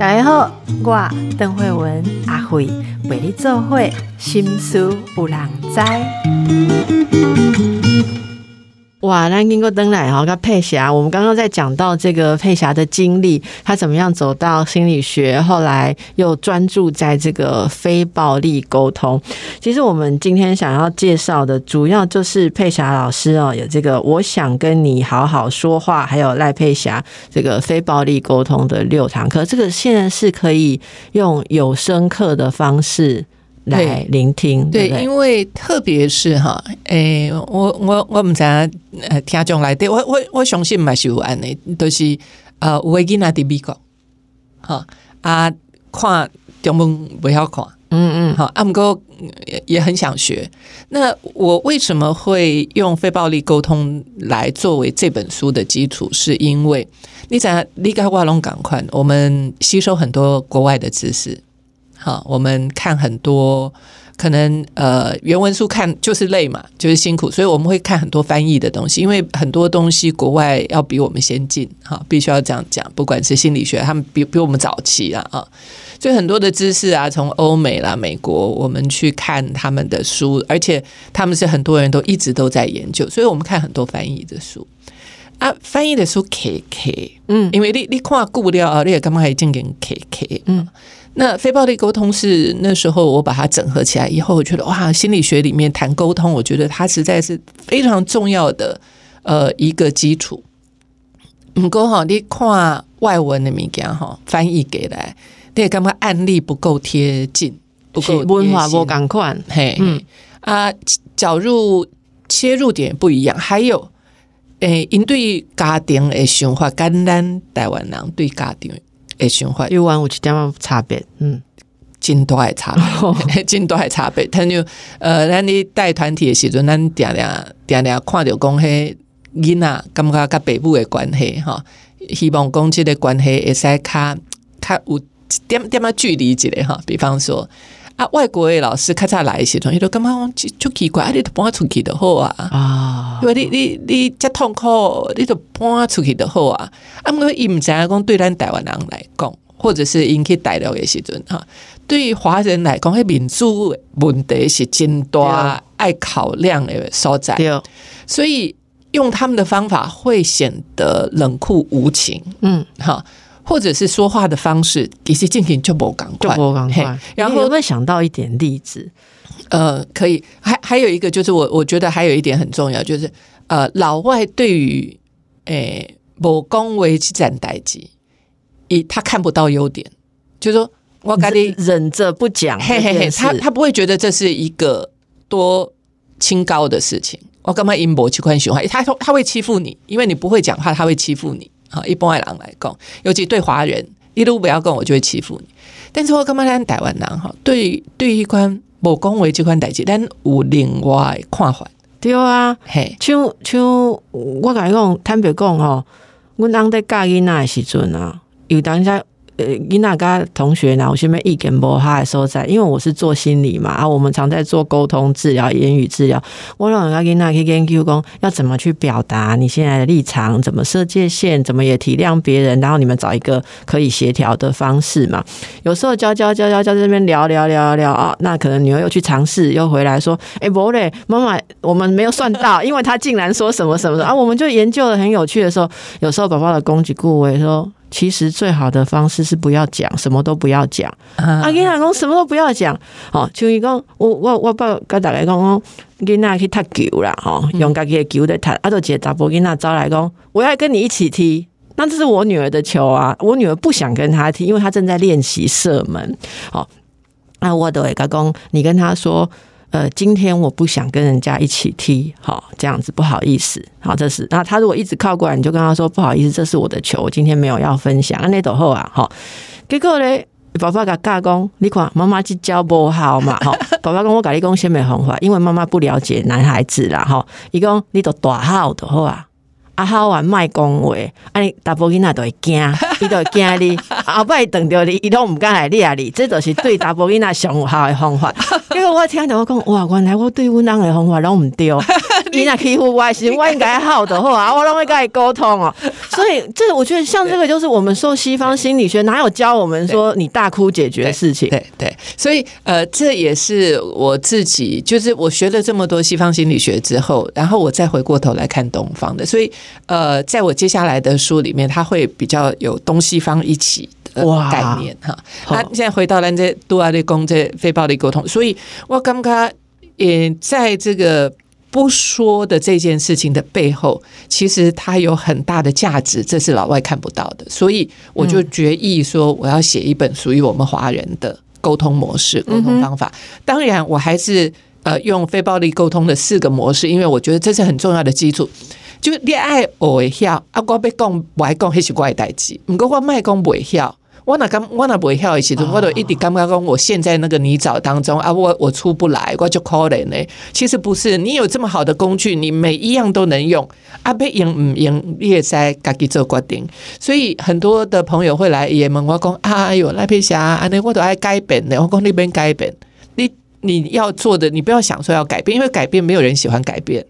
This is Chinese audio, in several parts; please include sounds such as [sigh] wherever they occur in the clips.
大家好，我邓慧文阿慧为你做会心思有人知。哇，那经过登来哈，跟佩霞，我们刚刚在讲到这个佩霞的经历，她怎么样走到心理学，后来又专注在这个非暴力沟通。其实我们今天想要介绍的，主要就是佩霞老师哦，有这个我想跟你好好说话，还有赖佩霞这个非暴力沟通的六堂课，这个现在是可以用有声课的方式。来聆听，对，因为特别是哈，诶，我我我们在呃听众来对我我我相信嘛是有安的，都是呃有个囡仔伫美国，哈啊看中文不要看，嗯嗯，好，啊，不过也也很想学。那我为什么会用非暴力沟通来作为这本书的基础？是因为你在离开瓦隆港快，我们吸收很多国外的知识。好，我们看很多，可能呃原文书看就是累嘛，就是辛苦，所以我们会看很多翻译的东西，因为很多东西国外要比我们先进，哈，必须要这样讲。不管是心理学，他们比比我们早期啊，啊，所以很多的知识啊，从欧美啦、美国，我们去看他们的书，而且他们是很多人都一直都在研究，所以我们看很多翻译的书啊，翻译的书 K K，嗯，因为你你看顾料啊，你也干嘛还进行 K K，嗯。那非暴力沟通是那时候我把它整合起来以后，我觉得哇，心理学里面谈沟通，我觉得它实在是非常重要的呃一个基础。不过哈，你看外文的物件哈，翻译给来，你也感觉案例不够贴近，不够文化不赶快，嘿，嗯啊，角入切入点不一样，还有诶，因对家庭的想法，跟咱台湾人对家庭。诶，循环有完有一点差别，嗯，真大诶差别，[laughs] 真大诶差别。他就呃，咱你带团体的时阵，咱定定定定看着讲迄囡仔感觉甲爸母的关系吼，希望讲即个关系会使较较有点点仔距离一个吼。比方说啊，外国的老师较早来的时阵，伊都感觉就奇怪，啊，你都搬出去就好啊，啊，因为你你你遮痛苦，你都搬出去就好啊。啊，毋过伊毋知影讲对咱台湾人来讲，或者是因去大陆的时阵哈，对华人来讲，迄民主问题是真大爱考量的所在。所以用他们的方法会显得冷酷无情。嗯，哈，或者是说话的方式，其实进行就无赶快，就不赶快。然后有没有想到一点例子？呃，可以。还还有一个就是，我我觉得还有一点很重要，就是呃，老外对于诶。某恭维去站代机，以他看不到优点，就说我赶紧忍着不讲，嘿嘿嘿，他他不会觉得这是一个多清高的事情。我干嘛阴谋去关心话？他说他会欺负你，因为你不会讲话，他会欺负你。好，一般的人来讲，尤其对华人，一路不要跟我就会欺负你。但是我感觉咱台湾人哈？对对一款某恭维这款代志，咱有另外看法。对啊，嘿，像像我甲你讲，坦白讲吼。阮翁在教囡仔诶时阵啊，有当下。呃，囡仔甲同学呢，我先边意见无哈的所在，因为我是做心理嘛，啊，我们常在做沟通治疗、言语治疗。我让人家囡仔去研究讲要怎么去表达你现在的立场，怎么设界限，怎么也体谅别人，然后你们找一个可以协调的方式嘛。有时候教教教教教这边聊聊聊聊啊，那可能女儿又去尝试，又回来说，哎，不嘞，妈妈，我们没有算到，因为他竟然说什么什么的啊，我们就研究的很有趣的时候，有时候宝宝的攻击顾问说。其实最好的方式是不要讲，什么都不要讲。啊，囡仔讲什么都不要讲。哦，像伊讲，我我我爸跟大家讲讲，囡仔去踢球啦，哈，用家己的球在踢。啊，就接查甫囡仔招来讲，我要跟你一起踢。那这是我女儿的球啊，我女儿不想跟他踢，因为她正在练习射门。好，那我都会讲，你跟他说。呃，今天我不想跟人家一起踢，好这样子不好意思，好这是。那他如果一直靠过来，你就跟他说不好意思，这是我的球，我今天没有要分享。那等后啊，好，结果呢，爸爸甲教讲，你看妈妈去教不好嘛，哈，[laughs] 爸爸跟我讲你讲先没红话，因为妈妈不了解男孩子啦，哈，伊讲你都大号的好啊。啊，好玩卖恭维，啊，你大波囡仔都会惊，伊就惊你，[laughs] 后摆等着你，伊都毋敢来掠你，这就是对查甫囡仔上有效的方法。[laughs] 结果我听到我讲，哇，原来我对阮翁的方法拢毋对，[laughs] 伊若欺负我的时，我应该好的好啊，我拢会跟伊沟通哦。所以这我觉得像这个就是我们受西方心理学哪有教我们说你大哭解决事情？对对，所以呃，这也是我自己，就是我学了这么多西方心理学之后，然后我再回过头来看东方的，所以呃，在我接下来的书里面，他会比较有东西方一起的概念哈。那现在回到咱这杜阿利公这非暴力沟通，所以我刚刚也在这个。不说的这件事情的背后，其实它有很大的价值，这是老外看不到的。所以我就决议说，我要写一本属于我们华人的沟通模式、沟通方法。当然，我还是呃用非暴力沟通的四个模式，因为我觉得这是很重要的基础。就你爱学会晓，啊，我要讲不爱讲，迄是我诶代志。毋过我卖讲不会晓。我若感我若不会晓的时阵，我都一直感觉讲，我陷在那个泥沼当中啊，我我出不来，我就可怜呢。其实不是，你有这么好的工具，你每一样都能用。啊，要用唔用，你也在家己做决定。所以很多的朋友会来也问我讲，哎呦，赖佩霞，安尼我都爱改变的。我讲那边改变，你你要做的，你不要想说要改变，因为改变没有人喜欢改变。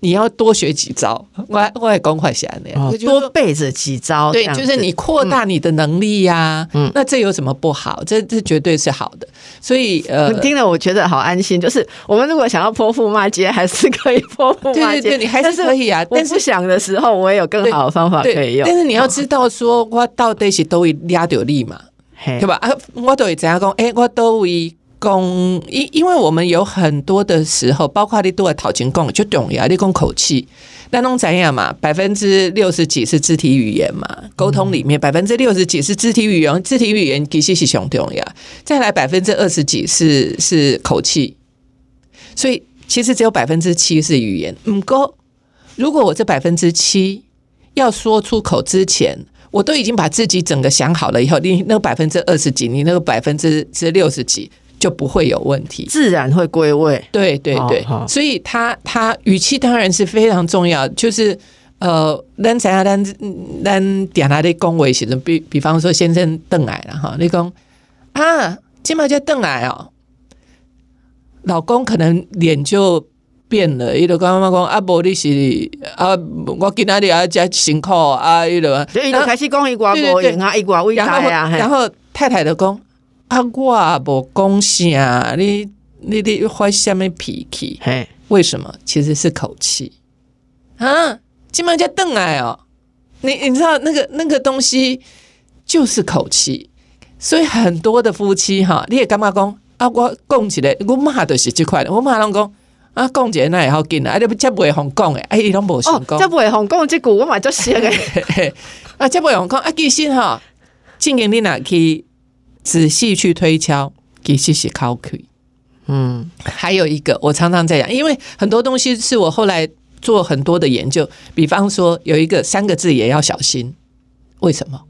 你要多学几招，我我也公快写那样，哦多背着几招，对，就是你扩大你的能力呀、嗯，那这有什么不好？这这绝对是好的。所以呃，听了我觉得好安心，就是我们如果想要泼妇骂街，还是可以泼妇骂街，对对对你还是可以啊但是想的时候，我也有更好的方法可以用。但是你要知道说，我到底是都会压到力嘛，嘿对吧？啊，我都会怎样讲？哎，我都会讲，因因为我们有很多的时候，包括你都会讨情讲，就重要，你讲口气。那弄怎样嘛？百分之六十几是肢体语言嘛？沟通里面百分之六十几是肢体语言，肢体语言其实是上重要。再来百分之二十几是是口气，所以其实只有百分之七是语言。唔过，如果我这百分之七要说出口之前，我都已经把自己整个想好了以后，你那个百分之二十几，你那个百分之之六十几就不会有问题。自然会归位。对对对，所以他他语气当然是非常重要，就是呃，咱咱咱点他的恭维时阵，比比方说先生邓来了哈，你讲啊，今嘛叫邓来哦，老公可能脸就。变了，伊就刚刚讲啊，无你是啊，我今仔日啊，加辛苦啊，伊就就伊就开始讲伊寡无用啊，伊寡伟然后大啊，然后太太就讲啊，我也无讲啥，你你你发什么脾气？嘿，为什么？其实是口气啊！金毛叫邓来哦，你你知道那个那个东西就是口气，所以很多的夫妻哈，你也干嘛讲啊？我讲起来，我骂的是这块的，我骂人讲啊，讲起来那也好紧啊，啊，你不这不会红讲诶，哎，你拢无成哦，功这。不会红讲这句我嘛就写诶，啊，接不用讲 [laughs] 啊，其实哈，经营你哪去仔细去推敲，其实是考气。嗯，还有一个，我常常在讲，因为很多东西是我后来做很多的研究，比方说有一个三个字也要小心，为什么？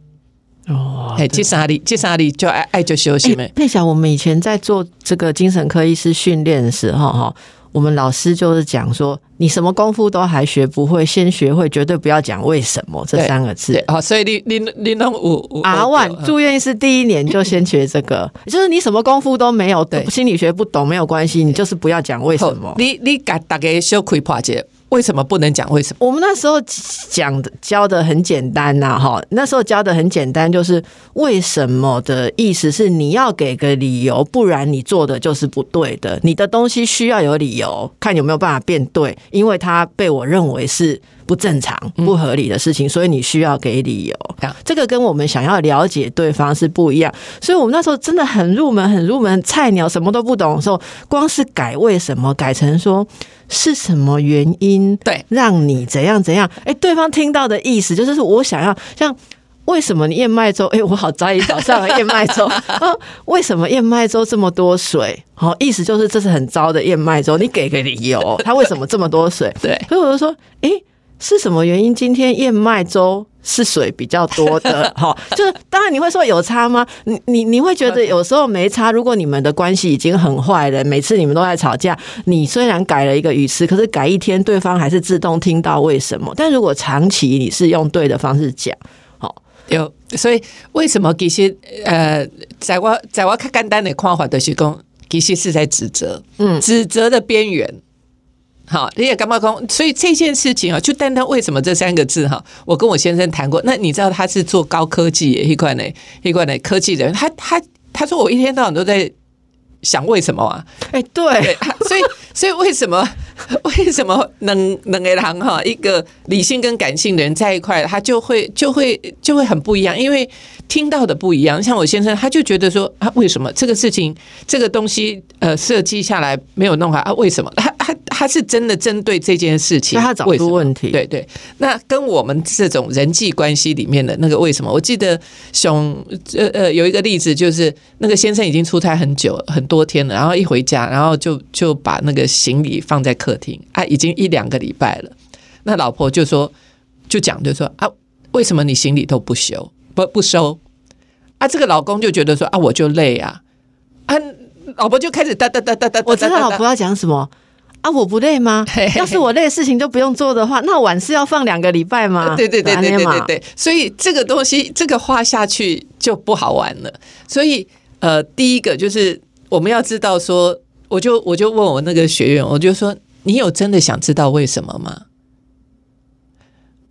哦，哎，这啥里这啥里就爱爱就休息哎没？佩霞，我们以前在做这个精神科医师训练的时候，哈，我们老师就是讲说，你什么功夫都还学不会，先学会，绝对不要讲为什么这三个字对。好，所以你你你弄五五 R one 住院医师第一年就先学这个，就是你什么功夫都没有，对心理学不懂没有关系，你就是不要讲为什么。你你给大家小开破解，为什么不能讲为什么？我们那时候讲的教的很简单呐、哈，那时候教的很简单，就是为什么的意思是你要给个理由，不然你做的就是不对的。你的东西需要有理由，看有没有办法变对，因为它被我认为是不正常、不合理的事情，所以你需要给理由。这个跟我们想要了解对方是不一样，所以我们那时候真的很入门、很入门，菜鸟什么都不懂的时候，光是改为什么改成说是什么原因，对让你怎样怎样，哎，对方听到的意思就是是我想要像。为什么你燕麦粥？哎，我好在意早上的燕麦粥啊！[laughs] 为什么燕麦粥这么多水？好、意思就是这是很糟的燕麦粥，你给个理由，它为什么这么多水？对所以我就说，诶，是什么原因？今天燕麦粥是水比较多的，[laughs] 哈，就是当然你会说有差吗？你你你会觉得有时候没差。如果你们的关系已经很坏了，每次你们都在吵架，你虽然改了一个语词，可是改一天，对方还是自动听到为什么。但如果长期你是用对的方式讲，好。有，所以为什么其实呃，在我在我看简单的看法的是讲，其实是在指责，嗯指责的边缘。好，你也干嘛讲？所以这件事情啊，就单单为什么这三个字哈，我跟我先生谈过。那你知道他是做高科技一块呢，一块呢科技人，他他他说我一天到晚都在想为什么啊？哎、对对，，所以所以为什么为什么能能个人哈，一个理性跟感性的人在一块，他就会就会就会很不一样，因为听到的不一样。像我先生，他就觉得说啊，为什么这个事情这个东西呃设计下来没有弄好啊？为什么？他 [laughs] 他他是真的针对这件事情，他找出问题。，对对，那跟我们这种人际关系里面的那个为什么？我记得熊呃呃有一个例子，就是那个先生已经出差很久很多天了，然后一回家，然后就就把那个行李放在客厅啊，已经一两个礼拜了。那老婆就说就讲就说啊，为什么你行李都不修不不收？啊，这个老公就觉得说啊，我就累啊啊，老婆就开始哒哒哒哒哒，我知道老婆要讲什么。啊，我不累吗 [laughs] 要是我累事情都不用做的话，那晚是要放两个礼拜吗？[laughs] 对对对对对对对，所以这个东西这个话下去就不好玩了。所以呃，第一个就是我们要知道说，我就我就问我那个学员，我就说你有真的想知道为什么吗？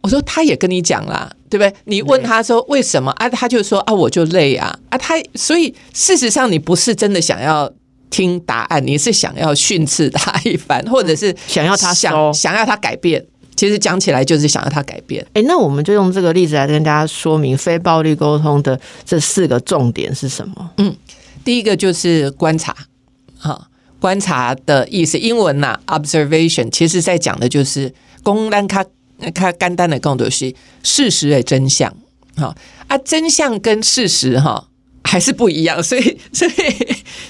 我说他也跟你讲啦，对不对？你问他说为什么啊，他就说啊我就累啊啊，他所以事实上你不是真的想要听答案，你是想要训斥他一番，或者是想要他想想要他改变。其实讲起来就是想要他改变。哎、那我们就用这个例子来跟大家说明非暴力沟通的这四个重点是什么？嗯第一个就是观察，哈，观察的意思，英文呐、observation，其实在讲的就是公单它它干单的更多是事实的真相，哈啊，真相跟事实哈还是不一样，所以所以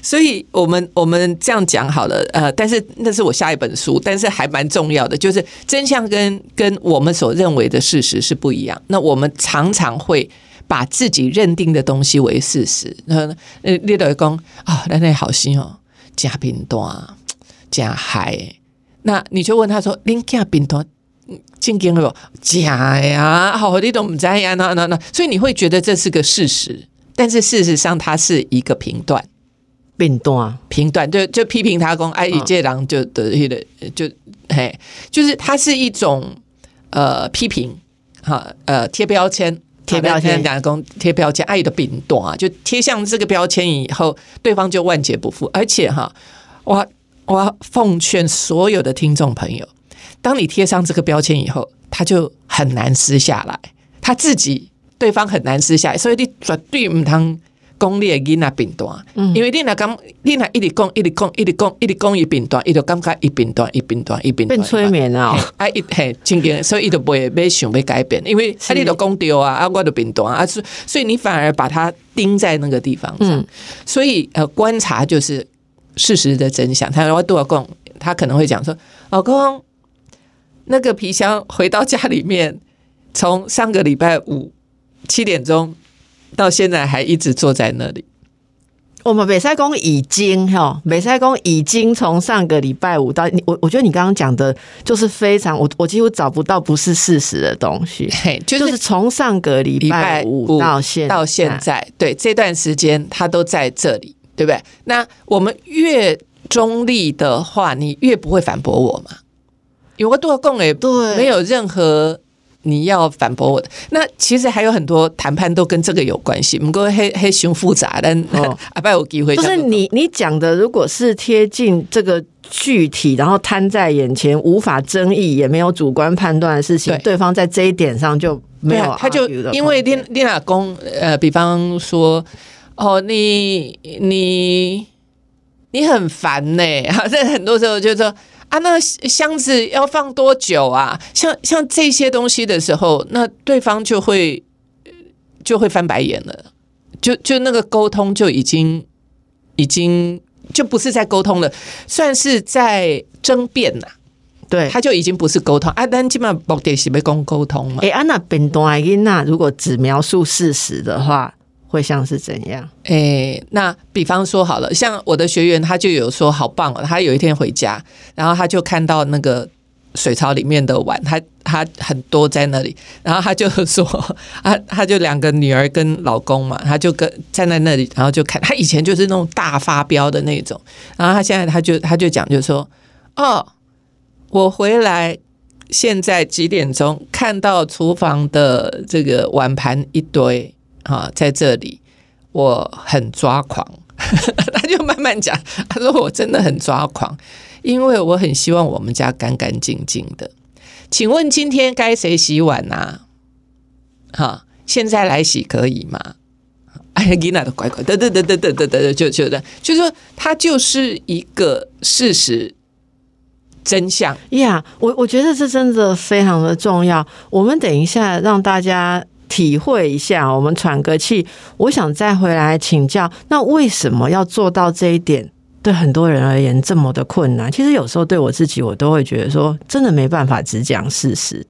所以我们我们这样讲好了，呃，但是那是我下一本书，但是还蛮重要的，就是真相跟跟我们所认为的事实是不一样。那我们常常会把自己认定的东西为事实。那呃，你就会讲啊，那那好心哦，加冰单，加海。那你就问他说：“恁加冰单正经了假呀？好，你都唔知呀？那那那，所以你会觉得这是个事实，但是事实上它是一个评断。”变段评断，就就批评他讲，哎，一介狼就得意的，就嘿，就是它是一种呃批评，哈，呃贴标签。贴标签讲讲贴标签，爱的饼短啊，就贴上这个标签以后，对方就万劫不复。而且哈，我我奉劝所有的听众朋友，当你贴上这个标签以后，他就很难撕下来，他自己对方很难撕下来，所以你绝对唔通讲你的囡仔饼段，因为你若讲你若一直讲一直讲一直讲一直讲伊饼段，伊就感觉伊饼段伊饼段伊饼段变催眠了、嘿啊，一嘿，真经，所以伊就不会要想要改变，因为啊，你都讲对啊，啊，我就变短啊，所所以你反而把它钉在那个地方上，嗯。所以呃，观察就是事实的真相。他会对我讲，他可能会讲说，老公，那个皮箱回到家里面，从上个礼拜五七点钟到现在还一直坐在那里。我们北塞公已经哈，北塞公已经从上个礼拜五到你，我我觉得你刚刚讲的就是非常，我我几乎找不到不是事实的东西，[laughs] 嘿，就就是是从上个礼礼拜拜五五到现到现在，对这段时间他都在这里，对不对？那我们越中立的话，你越不会反驳我嘛？因为我多共也对没有任何你要反驳我的。那其实还有很多谈判都跟这个有关系，不过黑黑熊复杂，但哦。[laughs] 阿拜有机会就是你你讲的，如果是贴近这个具体，然后摊在眼前，无法争议，也没有主观判断的事情，对。对方在这一点上就没有啊，他就因为空间。练练老公，呃，比方说，哦，你你你很烦呢、[laughs] 好像很多时候就说啊，那箱子要放多久啊？像像这些东西的时候，那对方就会就会翻白眼了，就就那个沟通就已经已经就不是在沟通了，算是在争辩呐、对。他就已经不是沟通啊，但基本上目的是要讲沟通嘛。哎，安娜本段伊娜如果只描述事实的话，会像是怎样？诶，那比方说好了，像我的学员他就有说好棒哦，他有一天回家，然后他就看到那个水槽里面的碗，他他很多在那里，然后他就说，他他就两个女儿跟老公嘛，他就跟站在那里，然后就看他以前就是那种大发飙的那种，然后他现在他就他就讲就说，哦，我回来现在几点钟看到厨房的这个碗盘一堆啊，在这里我很抓狂，[laughs] 他就慢慢讲，他说我真的很抓狂。因为我很希望我们家干干净净的，请问今天该谁洗碗呐？哈，现在来洗可以吗？哎呀，伊娜的乖乖，得得得得得得得，就就的，就是说，它就是一个事实真相呀。我我觉得这真的非常的重要。我们等一下让大家体会一下，我们喘个气。我想再回来请教，那为什么要做到这一点？对很多人而言，这么的困难，其实有时候对我自己，我都会觉得说，真的没办法只讲事实。